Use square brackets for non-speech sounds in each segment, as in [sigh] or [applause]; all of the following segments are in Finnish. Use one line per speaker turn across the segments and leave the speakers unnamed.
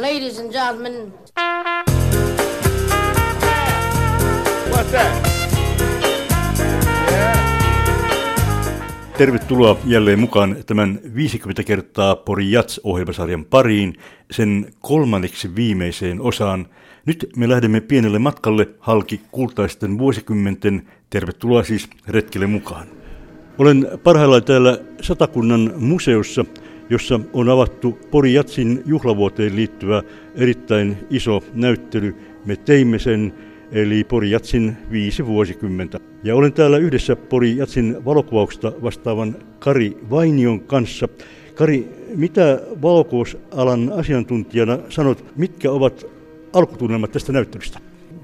Ladies and gentlemen.
What's that?
Tervetuloa jälleen mukaan tämän 50 kertaa Pori Jats-ohjelmasarjan pariin, sen kolmanneksi viimeiseen osaan. Nyt me lähdemme pienelle matkalle halki kultaisten vuosikymmenten. Tervetuloa siis retkelle mukaan. Olen parhaillaan täällä Satakunnan museossa, jossa on avattu Pori Jatsin juhlavuoteen liittyvä erittäin iso näyttely. Me teimme sen eli Pori Jatsin viisi vuosikymmentä. Ja olen täällä yhdessä Pori Jatsin valokuvauksesta vastaavan Kari Vainion kanssa. Kari, mitä valokuvausalan asiantuntijana sanot, mitkä ovat alkutunnelmat tästä näyttelystä?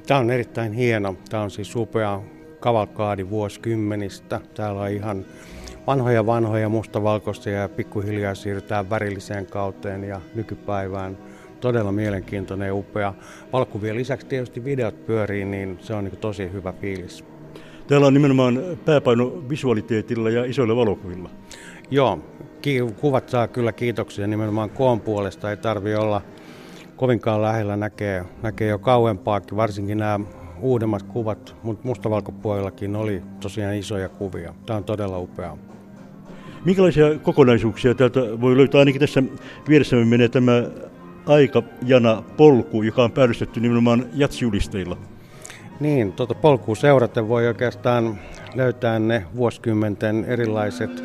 Tämä on erittäin hieno. Tämä on siis upea kavalkaadi vuosikymmenistä. Täällä on ihan vanhoja vanhoja mustavalkoisia ja pikkuhiljaa siirrytään värilliseen kauteen ja nykypäivään. Todella mielenkiintoinen ja upea. Valokuvien lisäksi tietysti videot pyörii, niin se on niin tosi hyvä fiilis.
Täällä on nimenomaan pääpaino visualiteetilla ja isoilla valokuvilla.
Joo, kuvat saa kyllä kiitoksia nimenomaan koon puolesta. Ei tarvi olla kovinkaan lähellä, näkee, näkee jo kauempaakin, varsinkin nämä uudemmat kuvat, mutta mustavalkopuolellakin oli tosiaan isoja kuvia. Tämä on todella upeaa.
Minkälaisia kokonaisuuksia täältä voi löytää? Ainakin tässä vieressämme menee tämä aikajana polku, joka on päällystetty nimenomaan jatsjulisteilla.
Niin, tuota polkua seuraten voi oikeastaan löytää ne vuosikymmenten erilaiset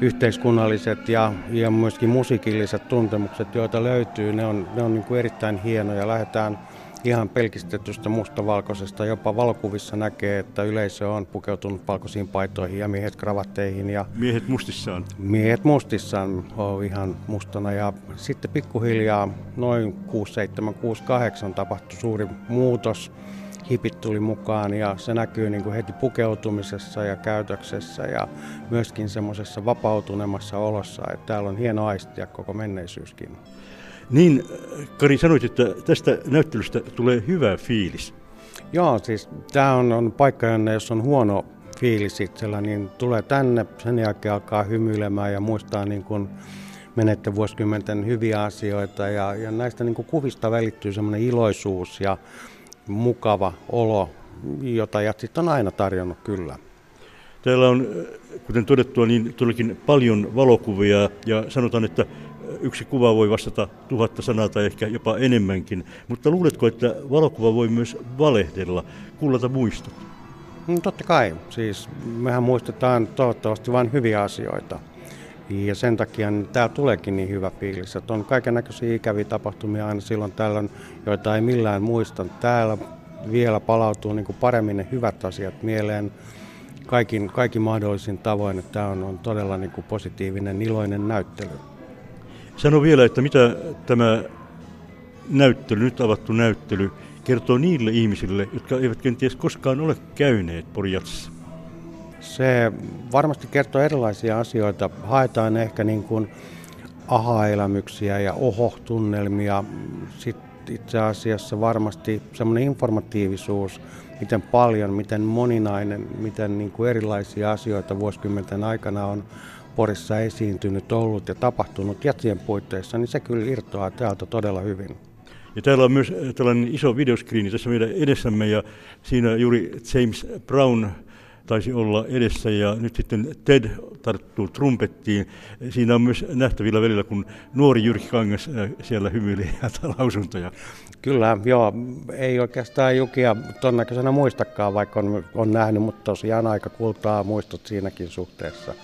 yhteiskunnalliset ja, ja myöskin musiikilliset tuntemukset, joita löytyy. Ne on, ne on niin kuin erittäin hienoja. Lähdetään ihan pelkistetystä mustavalkoisesta. Jopa valokuvissa näkee, että yleisö on pukeutunut valkoisiin paitoihin ja miehet kravatteihin. Ja
miehet mustissaan.
Miehet mustissaan on ihan mustana. Ja sitten pikkuhiljaa noin 67, 68 tapahtui suuri muutos. Hipit tuli mukaan ja se näkyy niin kuin heti pukeutumisessa ja käytöksessä ja myöskin semmoisessa vapautunemassa olossa, että täällä on hieno aistia koko menneisyyskin.
Niin, Kari, sanoit, että tästä näyttelystä tulee hyvä fiilis.
Joo, siis tämä on, on paikka, jonne jos on huono fiilis itsellä, niin tulee tänne, sen jälkeen alkaa hymyilemään ja muistaa niin kuin menette vuosikymmenten hyviä asioita ja, ja näistä niin kuin kuvista välittyy semmoinen iloisuus ja mukava olo, jota Jatsit on aina tarjonnut kyllä.
Täällä on, kuten todettua, niin todellakin paljon valokuvia ja sanotaan, että yksi kuva voi vastata tuhatta sanaa tai ehkä jopa enemmänkin. Mutta luuletko, että valokuva voi myös valehdella, kullata muistot?
No, totta kai. Siis mehän muistetaan toivottavasti vain hyviä asioita. Ja sen takia niin täällä tuleekin niin hyvä fiilis, että on kaiken näköisiä ikäviä tapahtumia aina silloin tällöin, joita ei millään muista. Täällä vielä palautuu niin kuin paremmin ne hyvät asiat mieleen kaikin, kaikin mahdollisin tavoin, että tämä on, on todella niin kuin positiivinen, iloinen näyttely.
Sano vielä, että mitä tämä näyttely, nyt avattu näyttely, kertoo niille ihmisille, jotka eivät kenties koskaan ole käyneet Porjatsissa?
Se varmasti kertoo erilaisia asioita. Haetaan ehkä niin kuin aha-elämyksiä ja oho-tunnelmia. Sitten itse asiassa varmasti semmoinen informatiivisuus, miten paljon, miten moninainen, miten niin kuin erilaisia asioita vuosikymmenten aikana on Porissa esiintynyt, ollut ja tapahtunut jatsien puitteissa, niin se kyllä irtoaa täältä todella hyvin.
Ja täällä on myös tällainen iso videoskriini tässä meidän edessämme ja siinä juuri James Brown taisi olla edessä ja nyt sitten Ted tarttuu trumpettiin. Siinä on myös nähtävillä välillä, kun nuori Jyrki Kangas äh, siellä hymyilee [laughs] lausuntoja.
Kyllä, joo. Ei oikeastaan Jukia ton näköisenä muistakaan, vaikka on, on nähnyt, mutta tosiaan aika kultaa muistot siinäkin suhteessa.